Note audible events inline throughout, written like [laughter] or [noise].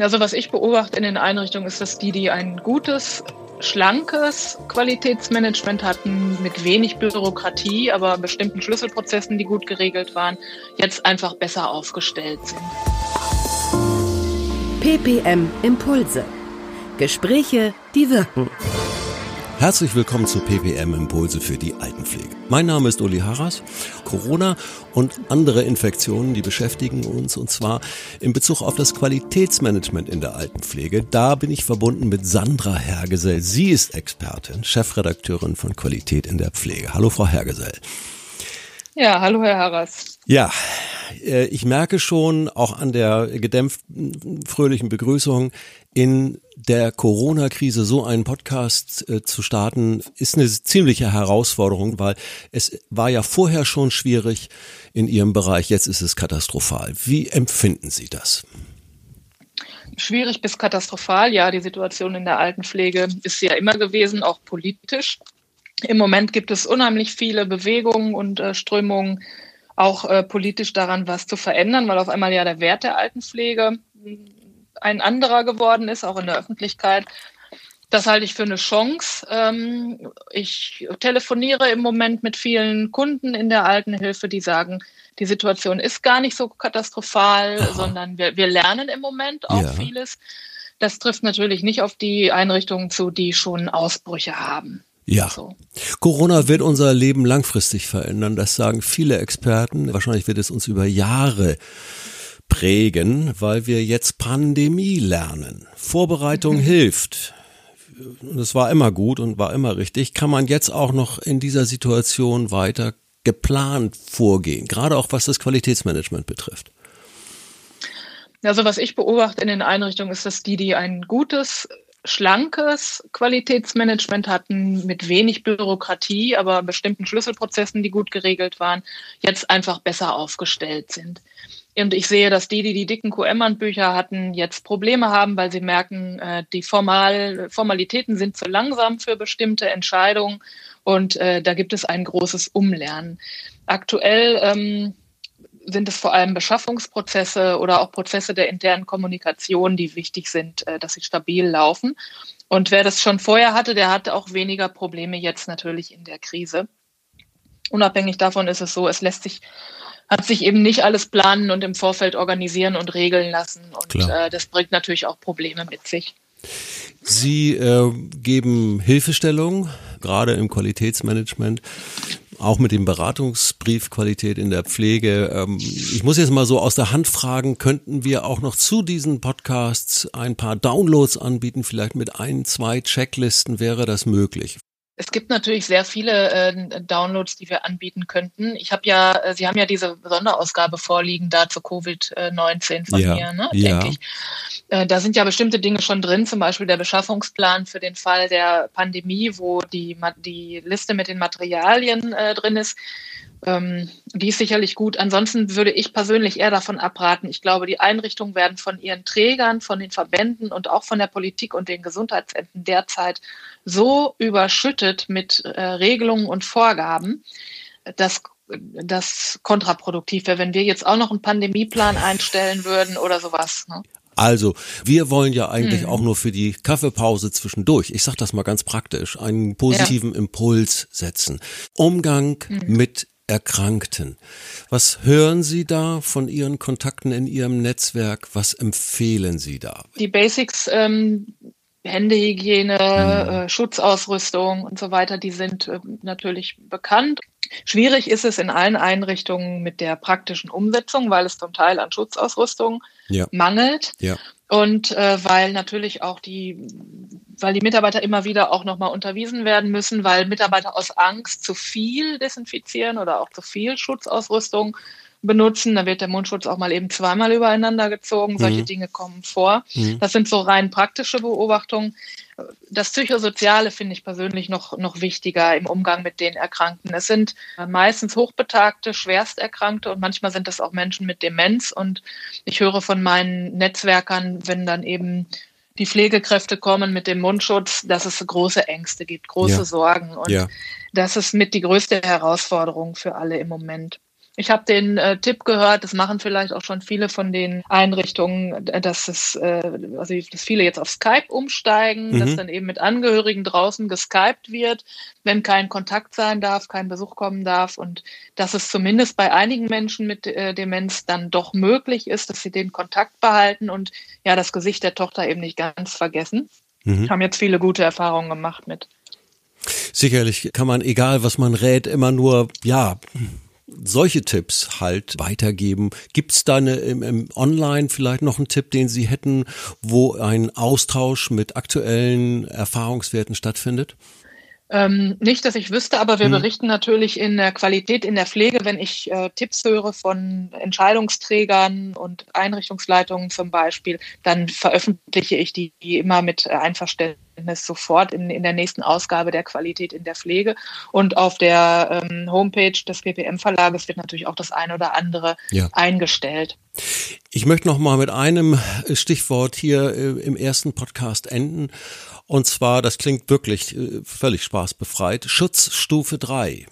Also was ich beobachte in den Einrichtungen ist, dass die, die ein gutes, schlankes Qualitätsmanagement hatten, mit wenig Bürokratie, aber bestimmten Schlüsselprozessen, die gut geregelt waren, jetzt einfach besser aufgestellt sind. PPM Impulse. Gespräche, die wirken. Herzlich willkommen zu PPM Impulse für die Altenpflege. Mein Name ist Uli Harras. Corona und andere Infektionen, die beschäftigen uns und zwar in Bezug auf das Qualitätsmanagement in der Altenpflege. Da bin ich verbunden mit Sandra Hergesell. Sie ist Expertin, Chefredakteurin von Qualität in der Pflege. Hallo, Frau Hergesell. Ja, hallo, Herr Harras. Ja, ich merke schon auch an der gedämpften, fröhlichen Begrüßung, in der Corona-Krise so einen Podcast äh, zu starten, ist eine ziemliche Herausforderung, weil es war ja vorher schon schwierig in Ihrem Bereich, jetzt ist es katastrophal. Wie empfinden Sie das? Schwierig bis katastrophal, ja, die Situation in der Altenpflege ist ja immer gewesen, auch politisch. Im Moment gibt es unheimlich viele Bewegungen und äh, Strömungen, auch äh, politisch daran was zu verändern, weil auf einmal ja der Wert der Altenpflege ein anderer geworden ist, auch in der Öffentlichkeit. Das halte ich für eine Chance. Ähm, ich telefoniere im Moment mit vielen Kunden in der Altenhilfe, die sagen, die Situation ist gar nicht so katastrophal, Aha. sondern wir, wir lernen im Moment auch ja. vieles. Das trifft natürlich nicht auf die Einrichtungen zu, die schon Ausbrüche haben. Ja. So. Corona wird unser Leben langfristig verändern. Das sagen viele Experten. Wahrscheinlich wird es uns über Jahre prägen, weil wir jetzt Pandemie lernen. Vorbereitung mhm. hilft. Es war immer gut und war immer richtig. Kann man jetzt auch noch in dieser Situation weiter geplant vorgehen, gerade auch was das Qualitätsmanagement betrifft? Also was ich beobachte in den Einrichtungen ist, dass die, die ein gutes, schlankes Qualitätsmanagement hatten, mit wenig Bürokratie, aber bestimmten Schlüsselprozessen, die gut geregelt waren, jetzt einfach besser aufgestellt sind. Und ich sehe, dass die, die die dicken QM-Handbücher hatten, jetzt Probleme haben, weil sie merken, äh, die Formal Formalitäten sind zu langsam für bestimmte Entscheidungen und äh, da gibt es ein großes Umlernen. Aktuell ähm, sind es vor allem Beschaffungsprozesse oder auch Prozesse der internen Kommunikation, die wichtig sind, äh, dass sie stabil laufen. Und wer das schon vorher hatte, der hat auch weniger Probleme jetzt natürlich in der Krise. Unabhängig davon ist es so, es lässt sich hat sich eben nicht alles planen und im Vorfeld organisieren und regeln lassen. Und äh, das bringt natürlich auch Probleme mit sich. Sie äh, geben Hilfestellung, gerade im Qualitätsmanagement, auch mit dem Beratungsbrief Qualität in der Pflege. Ähm, ich muss jetzt mal so aus der Hand fragen, könnten wir auch noch zu diesen Podcasts ein paar Downloads anbieten, vielleicht mit ein, zwei Checklisten, wäre das möglich? Es gibt natürlich sehr viele äh, Downloads, die wir anbieten könnten. Ich habe ja, äh, Sie haben ja diese Sonderausgabe vorliegen da zu Covid-19 von ja, mir, ne, ja. denke ich. Äh, da sind ja bestimmte Dinge schon drin, zum Beispiel der Beschaffungsplan für den Fall der Pandemie, wo die, die Liste mit den Materialien äh, drin ist. Ähm, die ist sicherlich gut. Ansonsten würde ich persönlich eher davon abraten. Ich glaube, die Einrichtungen werden von ihren Trägern, von den Verbänden und auch von der Politik und den Gesundheitsämtern derzeit so überschüttet mit äh, Regelungen und Vorgaben, dass das kontraproduktiv wäre, wenn wir jetzt auch noch einen Pandemieplan einstellen würden oder sowas. Ne? Also, wir wollen ja eigentlich hm. auch nur für die Kaffeepause zwischendurch, ich sage das mal ganz praktisch, einen positiven ja. Impuls setzen. Umgang hm. mit Erkrankten. Was hören Sie da von Ihren Kontakten in Ihrem Netzwerk? Was empfehlen Sie da? Die Basics, ähm, Händehygiene, mhm. äh, Schutzausrüstung und so weiter, die sind äh, natürlich bekannt. Schwierig ist es in allen Einrichtungen mit der praktischen Umsetzung, weil es zum Teil an Schutzausrüstung ja. mangelt. Ja. Und äh, weil natürlich auch die, weil die Mitarbeiter immer wieder auch nochmal unterwiesen werden müssen, weil Mitarbeiter aus Angst zu viel desinfizieren oder auch zu viel Schutzausrüstung benutzen. Da wird der Mundschutz auch mal eben zweimal übereinander gezogen. Solche mhm. Dinge kommen vor. Mhm. Das sind so rein praktische Beobachtungen. Das Psychosoziale finde ich persönlich noch, noch wichtiger im Umgang mit den Erkrankten. Es sind meistens hochbetagte, schwersterkrankte und manchmal sind das auch Menschen mit Demenz. Und ich höre von meinen Netzwerkern, wenn dann eben die Pflegekräfte kommen mit dem Mundschutz, dass es große Ängste gibt, große ja. Sorgen. Und ja. das ist mit die größte Herausforderung für alle im Moment. Ich habe den äh, Tipp gehört, das machen vielleicht auch schon viele von den Einrichtungen, dass es, äh, also dass viele jetzt auf Skype umsteigen, mhm. dass dann eben mit Angehörigen draußen geskypt wird, wenn kein Kontakt sein darf, kein Besuch kommen darf und dass es zumindest bei einigen Menschen mit äh, Demenz dann doch möglich ist, dass sie den Kontakt behalten und ja das Gesicht der Tochter eben nicht ganz vergessen. Mhm. Haben jetzt viele gute Erfahrungen gemacht mit. Sicherlich kann man, egal was man rät, immer nur, ja, solche Tipps halt weitergeben. Gibt es da eine, im, im Online vielleicht noch einen Tipp, den Sie hätten, wo ein Austausch mit aktuellen Erfahrungswerten stattfindet? Ähm, nicht, dass ich wüsste, aber wir hm. berichten natürlich in der Qualität in der Pflege, wenn ich äh, Tipps höre von Entscheidungsträgern und Einrichtungsleitungen zum Beispiel, dann veröffentliche ich die immer mit Einverständnis sofort in, in der nächsten Ausgabe der Qualität in der Pflege. Und auf der ähm, Homepage des PPM-Verlages wird natürlich auch das eine oder andere ja. eingestellt. Ich möchte noch mal mit einem Stichwort hier äh, im ersten Podcast enden. Und zwar, das klingt wirklich äh, völlig spaßbefreit, Schutzstufe 3.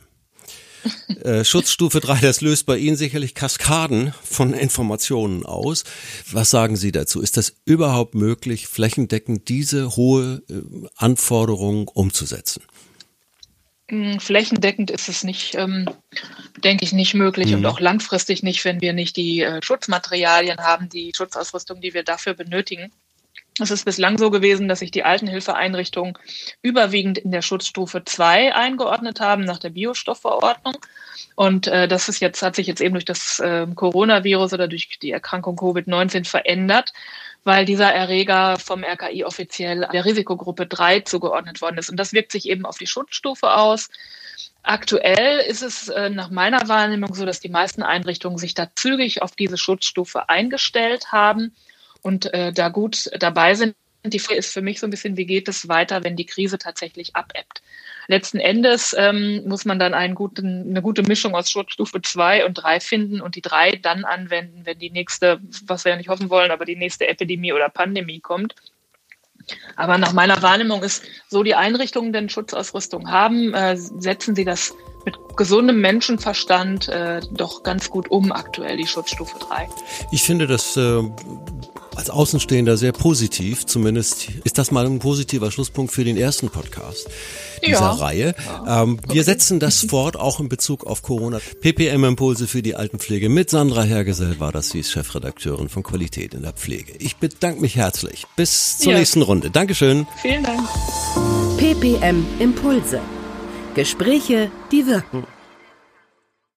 [laughs] äh, Schutzstufe 3, das löst bei Ihnen sicherlich Kaskaden von Informationen aus. Was sagen Sie dazu? Ist das überhaupt möglich, flächendeckend diese hohe äh, Anforderung umzusetzen? Mm, flächendeckend ist es nicht, ähm, denke ich, nicht möglich mhm. und auch langfristig nicht, wenn wir nicht die äh, Schutzmaterialien haben, die Schutzausrüstung, die wir dafür benötigen. Es ist bislang so gewesen, dass sich die Altenhilfeeinrichtungen überwiegend in der Schutzstufe 2 eingeordnet haben nach der Biostoffverordnung. Und äh, das ist jetzt, hat sich jetzt eben durch das äh, Coronavirus oder durch die Erkrankung Covid-19 verändert, weil dieser Erreger vom RKI offiziell der Risikogruppe 3 zugeordnet worden ist. Und das wirkt sich eben auf die Schutzstufe aus. Aktuell ist es äh, nach meiner Wahrnehmung so, dass die meisten Einrichtungen sich da zügig auf diese Schutzstufe eingestellt haben und äh, da gut dabei sind. Die Frage ist für mich so ein bisschen, wie geht es weiter, wenn die Krise tatsächlich abebbt? Letzten Endes ähm, muss man dann einen guten, eine gute Mischung aus Schutzstufe 2 und 3 finden und die 3 dann anwenden, wenn die nächste, was wir ja nicht hoffen wollen, aber die nächste Epidemie oder Pandemie kommt. Aber nach meiner Wahrnehmung ist, so die Einrichtungen denn Schutzausrüstung haben, äh, setzen sie das mit gesundem Menschenverstand äh, doch ganz gut um aktuell, die Schutzstufe 3. Ich finde das äh, als Außenstehender sehr positiv. Zumindest ist das mal ein positiver Schlusspunkt für den ersten Podcast dieser ja. Reihe. Ja. Ähm, okay. Wir setzen das [laughs] fort, auch in Bezug auf Corona. PPM-Impulse für die Altenpflege mit Sandra Hergesell war das, sie ist Chefredakteurin von Qualität in der Pflege. Ich bedanke mich herzlich. Bis zur ja. nächsten Runde. Dankeschön. Vielen Dank. PPM Impulse. Gespräche, die wirken.